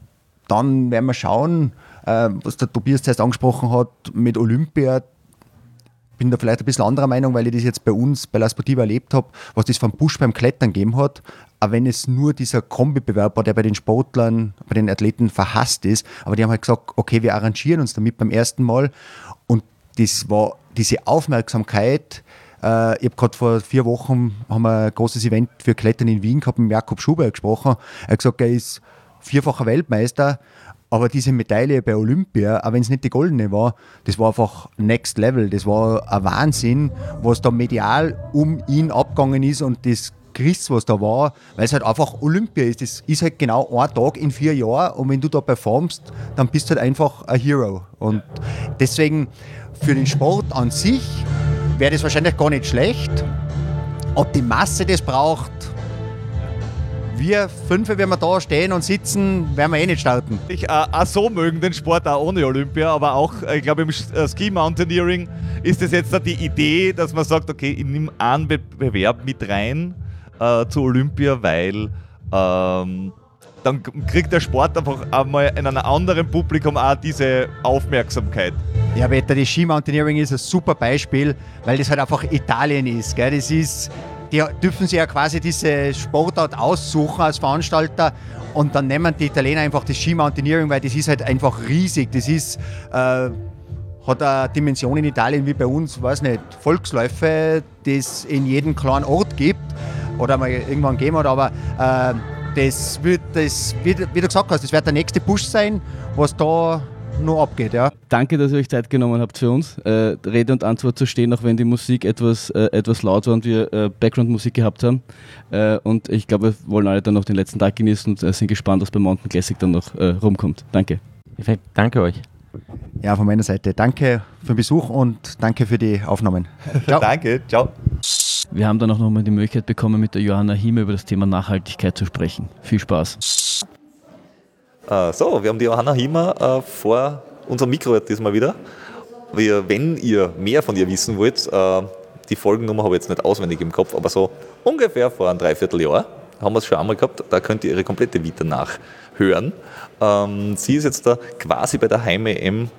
dann werden wir schauen, äh, was der Tobias zuerst angesprochen hat, mit Olympia. Bin da vielleicht ein bisschen anderer Meinung, weil ich das jetzt bei uns bei La Sportiva erlebt habe, was das vom Busch beim Klettern gegeben hat. Aber wenn es nur dieser Kombibewerb war, der bei den Sportlern, bei den Athleten verhasst ist, aber die haben halt gesagt, okay, wir arrangieren uns damit beim ersten Mal. Das war diese Aufmerksamkeit, Äh, ich habe gerade vor vier Wochen haben wir ein großes Event für Klettern in Wien gehabt mit Jakob Schuber gesprochen. Er hat gesagt, er ist vierfacher Weltmeister, aber diese Medaille bei Olympia, auch wenn es nicht die goldene war, das war einfach Next Level. Das war ein Wahnsinn, was da medial um ihn abgegangen ist und das Chris, was da war, weil es halt einfach Olympia ist. Das ist halt genau ein Tag in vier Jahren und wenn du da performst, dann bist du halt einfach ein Hero. Und deswegen für den Sport an sich wäre das wahrscheinlich gar nicht schlecht. Ob die Masse das braucht, wir fünf, wenn wir da stehen und sitzen, werden wir eh nicht starten. Ich äh, auch so mögen den Sport auch ohne Olympia, aber auch, äh, ich glaube, im äh, Ski Mountaineering ist es jetzt die Idee, dass man sagt, okay, ich nehme einen Bewerb mit rein äh, zu Olympia, weil ähm, dann kriegt der Sport einfach einmal in einem anderen Publikum auch diese Aufmerksamkeit. Ja, Peter, das Ski Mountaineering ist ein super Beispiel, weil das halt einfach Italien ist. Gell? Das ist die dürfen sich ja quasi diese Sportart aussuchen als Veranstalter und dann nehmen die Italiener einfach das Ski Mountaineering, weil das ist halt einfach riesig. Das ist, äh, hat eine Dimension in Italien wie bei uns, weiß nicht, Volksläufe, die es in jedem kleinen Ort gibt oder mal irgendwann geben hat, aber äh, das wird, das, wie, wie du gesagt hast, das wird der nächste Push sein, was da nur abgeht. Ja. Danke, dass ihr euch Zeit genommen habt für uns, äh, Rede und Antwort zu stehen, auch wenn die Musik etwas, äh, etwas laut war und wir äh, Background-Musik gehabt haben. Äh, und ich glaube, wir wollen alle dann noch den letzten Tag genießen und äh, sind gespannt, was bei Mountain Classic dann noch äh, rumkommt. Danke. Perfekt, danke euch. Ja, von meiner Seite danke für den Besuch und danke für die Aufnahmen. [laughs] Ciao. danke, ciao. Wir haben dann auch nochmal die Möglichkeit bekommen, mit der Johanna Hieme über das Thema Nachhaltigkeit zu sprechen. Viel Spaß. Äh, so, wir haben die Johanna Hiemer äh, vor unserem Mikro diesmal wieder. Wir, wenn ihr mehr von ihr wissen wollt, äh, die Folgennummer habe ich jetzt nicht auswendig im Kopf, aber so ungefähr vor einem Dreivierteljahr haben wir es schon einmal gehabt, da könnt ihr ihre komplette Vita nachhören. Ähm, sie ist jetzt da quasi bei der Heim-EM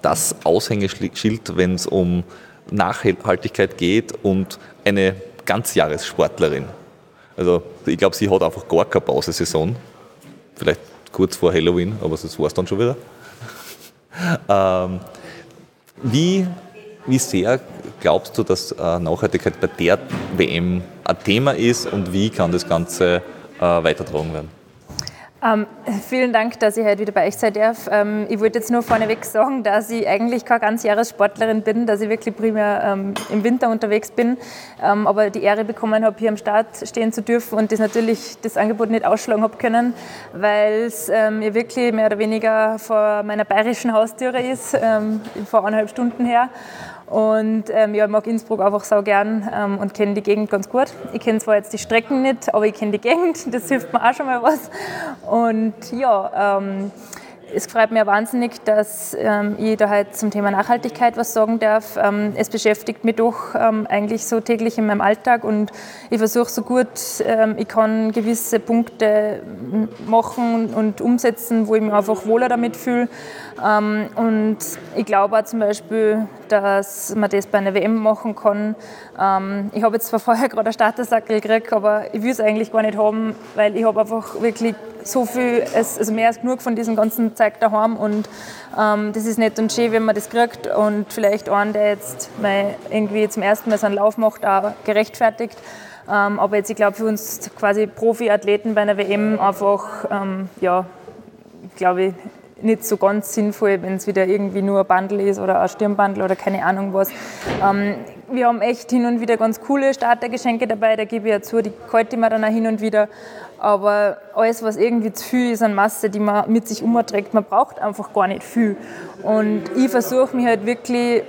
das Aushängeschild, wenn es um Nachhaltigkeit geht und eine Ganzjahressportlerin. Also ich glaube, sie hat einfach gar keine Pausesaison vielleicht kurz vor Halloween, aber das war es dann schon wieder. [laughs] ähm, wie, wie sehr glaubst du, dass äh, Nachhaltigkeit bei der WM ein Thema ist und wie kann das Ganze äh, weitertragen werden? Ähm, vielen Dank, dass ich heute wieder bei euch sein darf. Ähm, ich wollte jetzt nur vorneweg sagen, dass ich eigentlich keine ganzjahressportlerin bin, dass ich wirklich primär ähm, im Winter unterwegs bin, ähm, aber die Ehre bekommen habe, hier am Start stehen zu dürfen und das natürlich das Angebot nicht ausschlagen habe können, weil es ähm, mir wirklich mehr oder weniger vor meiner bayerischen Haustüre ist, ähm, vor eineinhalb Stunden her. Und ähm, ja, ich mag Innsbruck einfach so gern ähm, und kenne die Gegend ganz gut. Ich kenne zwar jetzt die Strecken nicht, aber ich kenne die [laughs] Gegend, das hilft mir auch schon mal was. Und ja, ähm, es freut mich wahnsinnig, dass ähm, ich da heute zum Thema Nachhaltigkeit was sagen darf. Ähm, es beschäftigt mich doch ähm, eigentlich so täglich in meinem Alltag und ich versuche so gut ich kann gewisse Punkte machen und umsetzen, wo ich mich einfach wohler damit fühle. Und ich glaube auch zum Beispiel, dass man das bei einer WM machen kann. Ähm, ich habe jetzt zwar vorher gerade einen Startersackel gekriegt, aber ich will es eigentlich gar nicht haben, weil ich habe einfach wirklich so viel, also mehr als genug von diesem ganzen Zeug daheim und ähm, das ist nett und schön, wenn man das kriegt und vielleicht einen, der jetzt mal irgendwie zum ersten Mal so einen Lauf macht, auch gerechtfertigt. Ähm, aber jetzt, ich glaube, für uns quasi Profi-Athleten bei einer WM einfach, ähm, ja, glaube ich, nicht so ganz sinnvoll, wenn es wieder irgendwie nur ein Bundle ist oder ein Stirnbundle oder keine Ahnung was. Ähm, wir haben echt hin und wieder ganz coole Startergeschenke dabei, da gebe ich ja zu, die kalte man dann auch hin und wieder. Aber alles, was irgendwie zu viel ist an Masse, die man mit sich umträgt, man braucht einfach gar nicht viel. Und ich versuche mich halt wirklich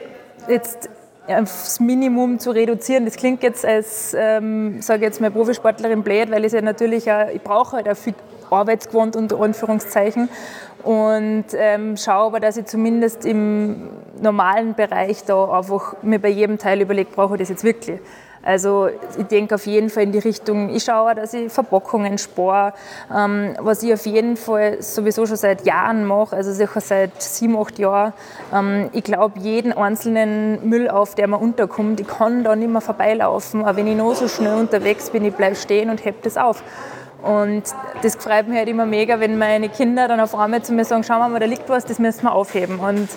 jetzt aufs Minimum zu reduzieren. Das klingt jetzt als, ähm, sage jetzt mal, Profisportlerin blöd, weil ich ja natürlich auch, ich brauche halt auch viel arbeitsgewohnt unter Anführungszeichen und ähm, schaue aber, dass ich zumindest im normalen Bereich da einfach mir bei jedem Teil überlege, brauche ich das jetzt wirklich. Also ich denke auf jeden Fall in die Richtung, ich schaue, dass ich Verpackungen spare, ähm, was ich auf jeden Fall sowieso schon seit Jahren mache, also sicher seit sieben, acht Jahren. Ähm, ich glaube, jeden einzelnen Müll auf, der mir unterkommt, ich kann da nicht mehr vorbeilaufen, aber wenn ich noch so schnell unterwegs bin, ich bleibe stehen und heb das auf. Und das freut mich halt immer mega, wenn meine Kinder dann auf einmal zu mir sagen, schau mal, da liegt was, das müssen wir aufheben. Und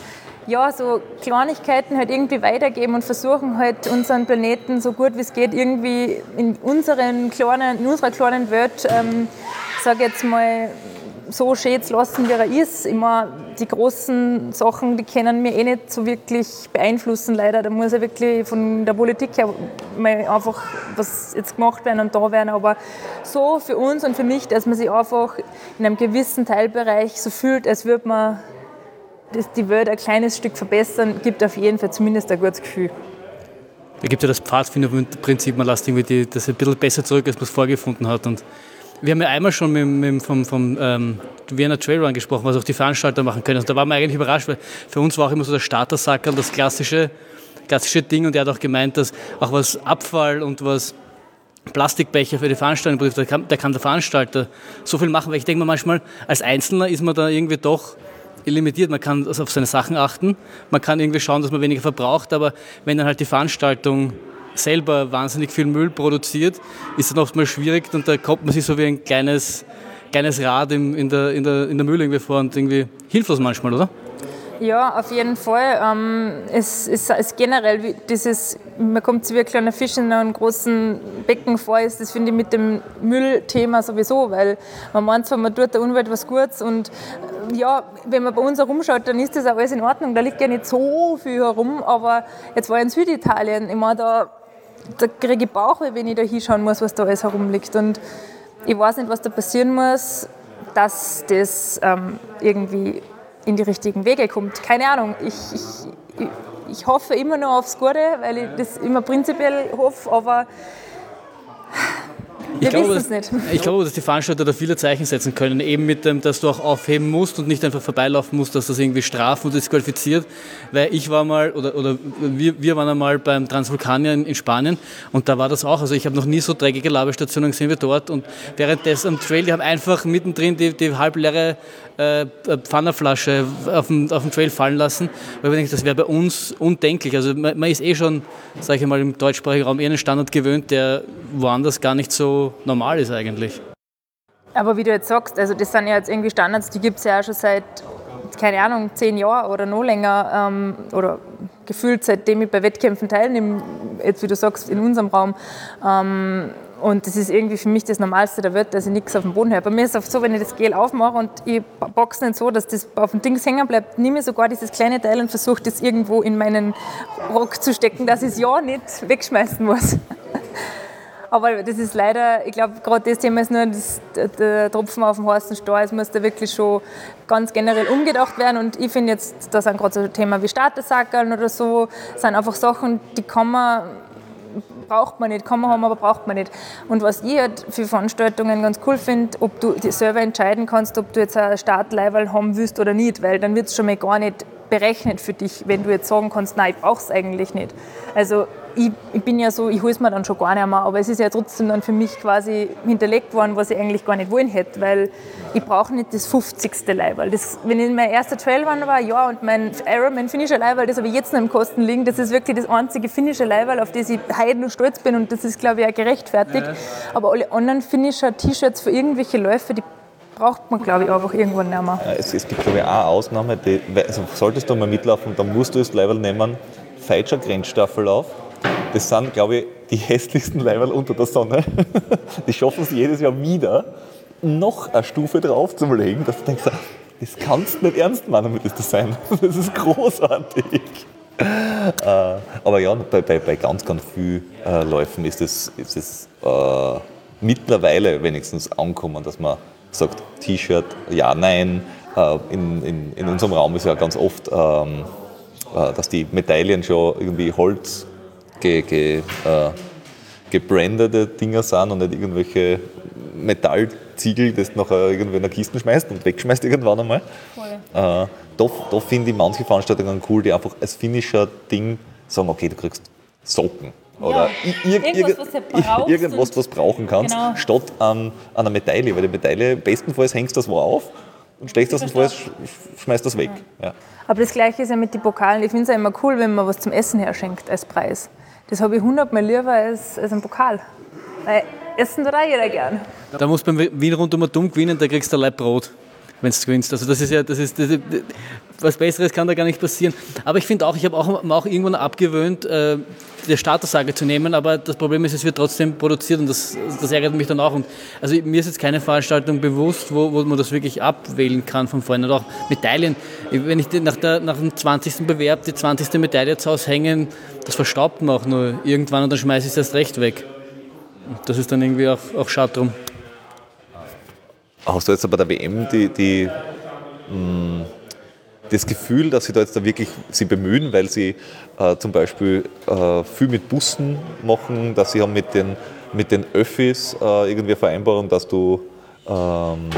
ja, so Kleinigkeiten halt irgendwie weitergeben und versuchen halt unseren Planeten so gut wie es geht irgendwie in, unseren kleinen, in unserer kleinen Welt, ähm, sage jetzt mal, so schön zu lassen, wie er ist. Immer die großen Sachen, die können mir eh nicht so wirklich beeinflussen, leider. Da muss ja wirklich von der Politik her mal einfach was jetzt gemacht werden und da werden. Aber so für uns und für mich, dass man sich einfach in einem gewissen Teilbereich so fühlt, als würde man die Welt ein kleines Stück verbessern, gibt auf jeden Fall zumindest ein gutes Gefühl. Da gibt es ja das Pfadfinderprinzip, man lässt irgendwie die, das ein bisschen besser zurück, als man es vorgefunden hat. Und wir haben ja einmal schon mit, mit, vom, vom ähm, Vienna Trailrun gesprochen, was auch die Veranstalter machen können. Also da waren wir eigentlich überrascht, weil für uns war auch immer so der Startersackerl das klassische, klassische Ding. Und er hat auch gemeint, dass auch was Abfall und was Plastikbecher für die Veranstaltung betrifft, da kann, da kann der Veranstalter so viel machen, weil ich denke mir manchmal, als Einzelner ist man da irgendwie doch limitiert. Man kann also auf seine Sachen achten, man kann irgendwie schauen, dass man weniger verbraucht, aber wenn dann halt die Veranstaltung selber wahnsinnig viel Müll produziert, ist dann oftmals schwierig und da kommt man sich so wie ein kleines, kleines Rad in, in, der, in, der, in der Mühle irgendwie vor und irgendwie hilflos manchmal, oder? Ja, auf jeden Fall. Ähm, es ist, generell dieses, man kommt wie ein kleiner Fisch in einem großen Becken vor, ist das finde ich mit dem Müllthema sowieso, weil man meint zwar, man tut der Umwelt was Gutes und ja, wenn man bei uns herumschaut, dann ist das auch alles in Ordnung. Da liegt ja nicht so viel herum, aber jetzt war ich in Süditalien, ich meine, da da kriege ich Bauchweh, wenn ich da hinschauen muss, was da alles herumliegt. Und ich weiß nicht, was da passieren muss, dass das ähm, irgendwie in die richtigen Wege kommt. Keine Ahnung. Ich, ich, ich hoffe immer noch aufs Gute, weil ich das immer prinzipiell hoffe, aber ich glaube, dass, ich glaube, dass die Veranstalter da viele Zeichen setzen können, eben mit dem, dass du auch aufheben musst und nicht einfach vorbeilaufen musst, dass das irgendwie strafen und disqualifiziert. Weil ich war mal, oder, oder wir, wir waren einmal beim Transvulkanier in, in Spanien und da war das auch. Also ich habe noch nie so dreckige Labestationen gesehen wie dort und währenddessen am Trail, die haben einfach mittendrin die, die halbleere äh, Pfannerflasche auf dem, auf dem Trail fallen lassen, weil ich denke, das wäre bei uns undenklich. Also man, man ist eh schon, sage ich mal, im deutschsprachigen Raum eher einen Standard gewöhnt, der woanders gar nicht so normal ist eigentlich. Aber wie du jetzt sagst, also das sind ja jetzt irgendwie Standards, die gibt es ja auch schon seit, keine Ahnung, zehn Jahren oder noch länger ähm, oder gefühlt seitdem ich bei Wettkämpfen teilnehme, jetzt wie du sagst, in unserem Raum. Ähm, und das ist irgendwie für mich das Normalste der Welt, dass ich nichts auf dem Boden habe. Bei mir ist es so, wenn ich das Gel aufmache und ich boxe nicht so, dass das auf dem Ding hängen bleibt, nehme ich sogar dieses kleine Teil und versuche das irgendwo in meinen Rock zu stecken, dass ich es ja nicht wegschmeißen muss. [laughs] Aber das ist leider, ich glaube, gerade das Thema ist nur das, der Tropfen auf dem heißen Stein. Es muss da wirklich schon ganz generell umgedacht werden. Und ich finde jetzt, da sind gerade so Themen wie Startersackeln oder so, sind einfach Sachen, die kann man braucht man nicht, kann man haben, aber braucht man nicht. Und was ich halt für Veranstaltungen ganz cool finde, ob du selber entscheiden kannst, ob du jetzt ein Startleiberl haben willst oder nicht, weil dann wird es schon mal gar nicht berechnet für dich, wenn du jetzt sagen kannst, nein, ich brauche es eigentlich nicht. Also ich, ich, bin ja so, ich hole es mir dann schon gar nicht mehr, aber es ist ja trotzdem dann für mich quasi hinterlegt worden, was ich eigentlich gar nicht wollen hätte, weil ich brauche nicht das 50. Leiberl. Das, wenn ich mein erster Trailrun war, ja, und mein Ironman Finisher Leiberl, das habe ich jetzt noch im Kosten liegen, das ist wirklich das einzige Finisher Leiberl, auf das ich heiden und stolz bin und das ist, glaube ich, auch gerechtfertigt. Ja. Aber alle anderen Finisher T-Shirts für irgendwelche Läufe, die braucht man, glaube ich, einfach irgendwann nicht mehr. Es, es gibt, glaube ich, eine Ausnahme, die, also solltest du mal mitlaufen, dann musst du das Level nehmen, Feitscher Grenzstaffel auf. Das sind, glaube ich, die [laughs] hässlichsten Level unter der Sonne. Die schaffen es jedes Jahr wieder, noch eine Stufe drauf zu legen, dass du denkst, das kannst du nicht ernst meinen mit das Design. [laughs] Das ist großartig. Äh, aber ja, bei, bei, bei ganz, ganz vielen äh, Läufen ist es, ist äh, mittlerweile wenigstens angekommen, dass man sagt, T-Shirt, ja, nein. Äh, in, in, in, unserem Raum ist ja ganz oft, ähm, äh, dass die Medaillen schon irgendwie Holz ge, ge, äh, gebrandete Dinger sind und nicht irgendwelche Metallziegel, das du nachher irgendwie in eine Kiste schmeißt und wegschmeißt irgendwann einmal. Äh, da, da finde ich manche Veranstaltungen cool, die einfach als finnischer Ding sagen, okay, du kriegst Socken oder ja, ir irgendwas, was [laughs] irgendwas, was brauchen kannst, genau. statt an, an einer Medaille. Weil die Medaille, bestenfalls hängst du das wo auf und schlechtestenfalls schmeißt das weg. Ja. Aber das Gleiche ist ja mit den Pokalen. Ich finde es ja immer cool, wenn man was zum Essen herschenkt als Preis. Das habe ich hundertmal lieber als, als ein Pokal. Weil Essen tut auch jeder gern. Da muss beim Wien rundum dumm gewinnen, da kriegst du ein Leib Brot. Wenn du gewinnst. Also das ist ja, das ist, das ist, was Besseres kann da gar nicht passieren. Aber ich finde auch, ich habe auch, auch irgendwann abgewöhnt, äh, der Statusage zu nehmen, aber das Problem ist, es wird trotzdem produziert und das, das ärgert mich dann auch. Und also mir ist jetzt keine Veranstaltung bewusst, wo, wo man das wirklich abwählen kann von vorne. Und auch Medaillen, wenn ich nach, der, nach dem 20. Bewerb die 20. Medaille zu Hause hängen, das verstaubt man auch nur irgendwann und dann schmeiße ich es erst recht weg. Das ist dann irgendwie auch, auch schade drum. Hast du jetzt bei der WM die, die mh, hm, das Gefühl, dass sie da jetzt da wirklich sie bemühen, weil sie äh, zum Beispiel äh, viel mit Bussen machen, dass sie haben mit den, mit den Öffis äh, irgendwie eine Vereinbarung, dass du ähm,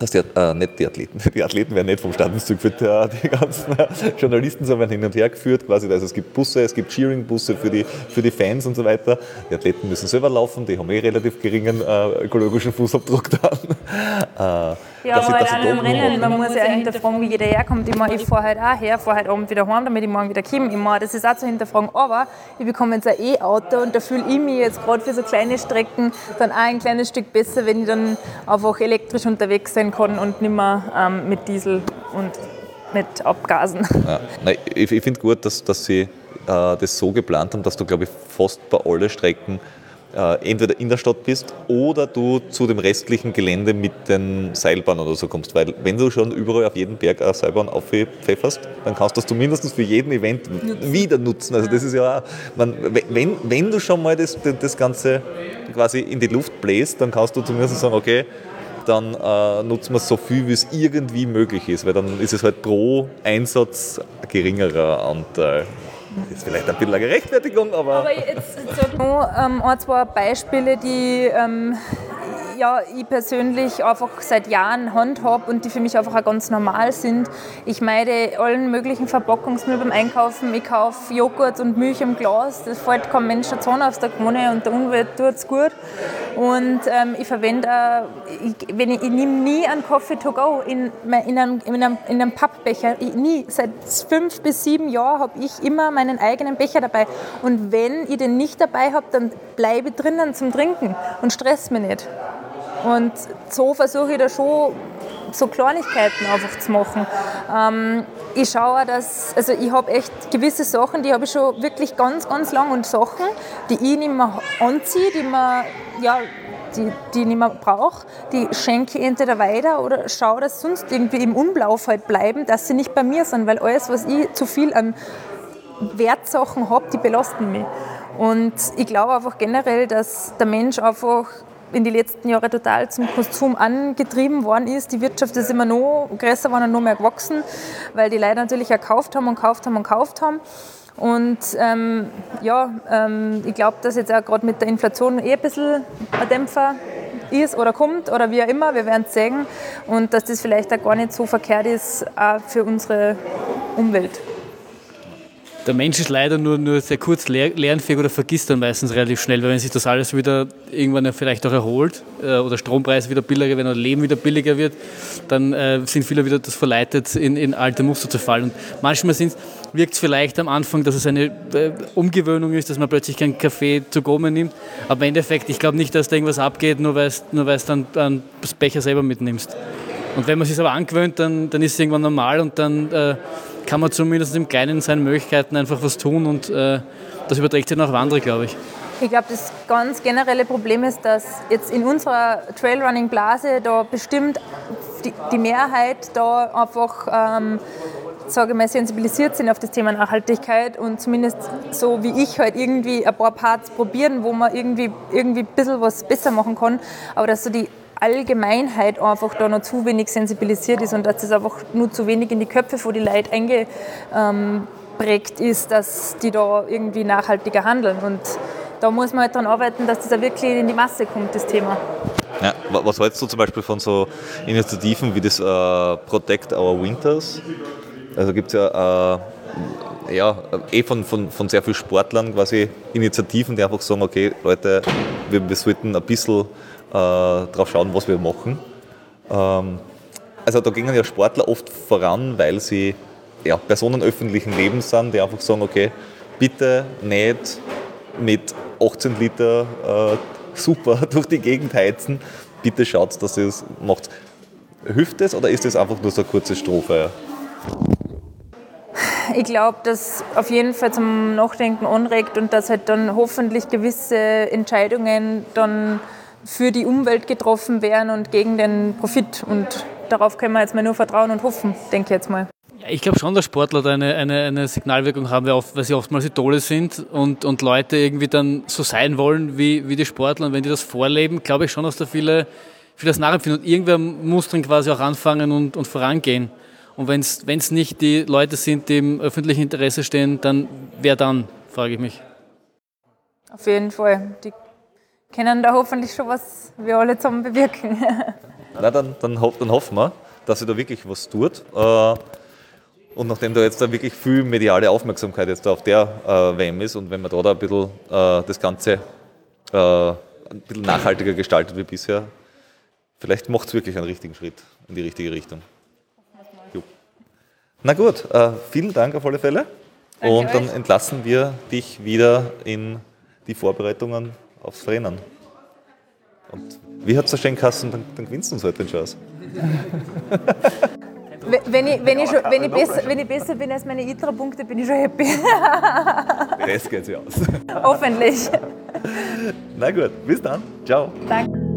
dass die, äh, nicht die Athleten, [laughs] die Athleten werden nicht vom Standeszug geführt, die ganzen Journalisten sind hin und her geführt, quasi. Also es gibt Busse, es gibt Cheering-Busse für die, für die Fans und so weiter. Die Athleten müssen selber laufen, die haben eh relativ geringen äh, ökologischen Fußabdruck dann. [laughs] Äh, ja, aber halt im Rennen, man muss ja hinterfragen, wie jeder herkommt. Ich, mein, ich fahre halt auch her, fahre heute Abend wieder heim, damit ich morgen wieder komme. Ich mein, das ist auch zu hinterfragen. Aber ich bekomme jetzt ein E-Auto und da fühle ich mich jetzt gerade für so kleine Strecken dann auch ein kleines Stück besser, wenn ich dann einfach elektrisch unterwegs sein kann und nicht mehr ähm, mit Diesel und mit Abgasen. Ja, nein, ich, ich finde gut, dass, dass sie äh, das so geplant haben, dass du, glaube ich, fast bei allen Strecken äh, entweder in der Stadt bist oder du zu dem restlichen Gelände mit den Seilbahnen oder so kommst. Weil wenn du schon überall auf jeden Berg eine Seilbahn aufpfefferst, dann kannst du das zumindest für jeden Event wieder nutzen. Also das ist ja auch, man, wenn, wenn du schon mal das, das Ganze quasi in die Luft bläst, dann kannst du zumindest sagen, okay, dann äh, nutzen wir es so viel, wie es irgendwie möglich ist, weil dann ist es halt pro Einsatz ein geringerer Anteil. Ist vielleicht ein bisschen eine Gerechtfertigung, aber. Aber jetzt sag nur ähm, ein, zwei Beispiele, die ähm, ja, ich persönlich einfach seit Jahren handhabe und die für mich einfach auch ganz normal sind. Ich meide allen möglichen Verpackungsmüll beim Einkaufen. Ich kaufe Joghurt und Milch im Glas. Das fällt kein Mensch Zahn auf der Krone und der Umwelt tut es gut. Und ähm, ich verwende auch, ich, wenn ich, ich nehme nie einen Coffee to go in, in, einem, in, einem, in einem Pappbecher. Ich, nie. Seit fünf bis sieben Jahren habe ich immer meinen eigenen Becher dabei. Und wenn ich den nicht dabei habe, dann bleibe ich drinnen zum Trinken und stress mich nicht. Und so versuche ich da schon so Kleinigkeiten einfach zu machen. Ähm, ich schaue, dass, also ich habe echt gewisse Sachen, die habe ich schon wirklich ganz, ganz lang und Sachen, die ich nicht mehr anziehe, die man, ja, die, die ich nicht mehr brauche, die schenke ich entweder weiter oder schaue, dass sonst irgendwie im Umlauf halt bleiben, dass sie nicht bei mir sind, weil alles, was ich zu viel an Wertsachen habe, die belasten mich. Und ich glaube einfach generell, dass der Mensch einfach in den letzten Jahren total zum Konsum angetrieben worden ist. Die Wirtschaft ist immer noch größer geworden und noch mehr gewachsen, weil die Leute natürlich auch gekauft haben und gekauft haben und gekauft haben. Und ähm, ja, ähm, ich glaube, dass jetzt auch gerade mit der Inflation eh ein bisschen ein Dämpfer ist oder kommt oder wie auch immer, wir werden es sehen. Und dass das vielleicht auch gar nicht so verkehrt ist, auch für unsere Umwelt der Mensch ist leider nur, nur sehr kurz lernfähig oder vergisst dann meistens relativ schnell, weil wenn sich das alles wieder irgendwann vielleicht auch erholt äh, oder Strompreise wieder billiger werden oder Leben wieder billiger wird, dann äh, sind viele wieder das verleitet, in, in alte Muster zu fallen. Und manchmal wirkt es vielleicht am Anfang, dass es eine äh, Umgewöhnung ist, dass man plötzlich keinen Kaffee zu go mehr nimmt. Aber im Endeffekt, ich glaube nicht, dass da irgendwas abgeht, nur weil es dann, dann das Becher selber mitnimmst. Und wenn man sich aber angewöhnt, dann, dann ist es irgendwann normal und dann äh, kann man zumindest im Kleinen seinen Möglichkeiten einfach was tun und äh, das überträgt sich dann auf andere, glaube ich. Ich glaube, das ganz generelle Problem ist, dass jetzt in unserer Trailrunning-Blase da bestimmt die, die, Mehrheit da einfach, ähm, sage ich mal, sensibilisiert sind auf das Thema Nachhaltigkeit und zumindest so wie ich halt irgendwie ein paar Parts probieren, wo man irgendwie, irgendwie ein bisschen was besser machen kann, aber dass so die Allgemeinheit einfach da noch zu wenig sensibilisiert ist und dass das einfach nur zu wenig in die Köpfe von den Leuten eingeprägt ist, dass die da irgendwie nachhaltiger handeln. Und da muss man halt daran arbeiten, dass das auch wirklich in die Masse kommt, das Thema. Ja, was hältst du zum Beispiel von so Initiativen wie das uh, Protect Our Winters? Also gibt es ja, uh, ja eh von, von, von sehr vielen Sportlern quasi Initiativen, die einfach sagen, okay, Leute, wir, wir sollten ein bisschen äh, darauf schauen, was wir machen. Ähm, also da gingen ja Sportler oft voran, weil sie ja, Personen öffentlichen Lebens sind, die einfach sagen, okay, bitte nicht mit 18 Liter äh, super [laughs] durch die Gegend heizen, bitte schaut, dass ihr es macht. Hilft das oder ist das einfach nur so eine kurze Strophe? Ich glaube, dass auf jeden Fall zum Nachdenken anregt und dass halt dann hoffentlich gewisse Entscheidungen dann für die Umwelt getroffen werden und gegen den Profit. Und darauf können wir jetzt mal nur vertrauen und hoffen, denke ich jetzt mal. Ja, ich glaube schon, dass Sportler da eine, eine, eine Signalwirkung haben, weil sie oftmals Idole sind und, und Leute irgendwie dann so sein wollen wie, wie die Sportler. Und wenn die das vorleben, glaube ich schon, dass da viele, viele das nachempfinden. Und irgendwer muss dann quasi auch anfangen und, und vorangehen. Und wenn es nicht die Leute sind, die im öffentlichen Interesse stehen, dann wer dann, frage ich mich. Auf jeden Fall. Die können da hoffentlich schon was wir alle zusammen bewirken. [laughs] Na, dann, dann, dann hoffen wir, dass sich da wirklich was tut. Äh, und nachdem da jetzt da wirklich viel mediale Aufmerksamkeit jetzt auf der äh, WM ist und wenn man da, da ein bisschen äh, das Ganze äh, ein bisschen nachhaltiger gestaltet wie bisher, vielleicht macht es wirklich einen richtigen Schritt in die richtige Richtung. Na gut, äh, vielen Dank auf alle Fälle. Danke und dann euch. entlassen wir dich wieder in die Vorbereitungen aufs Rennen. Und wie hat es der Schenkassen, dann, dann gewinnst du uns heute den Chance. Wenn ich, wenn, ich schon, wenn, ich besser, wenn ich besser bin als meine ITRA-Punkte, bin ich schon happy. Der [laughs] Rest geht sich aus. Hoffentlich. Na gut, bis dann. Ciao. Danke.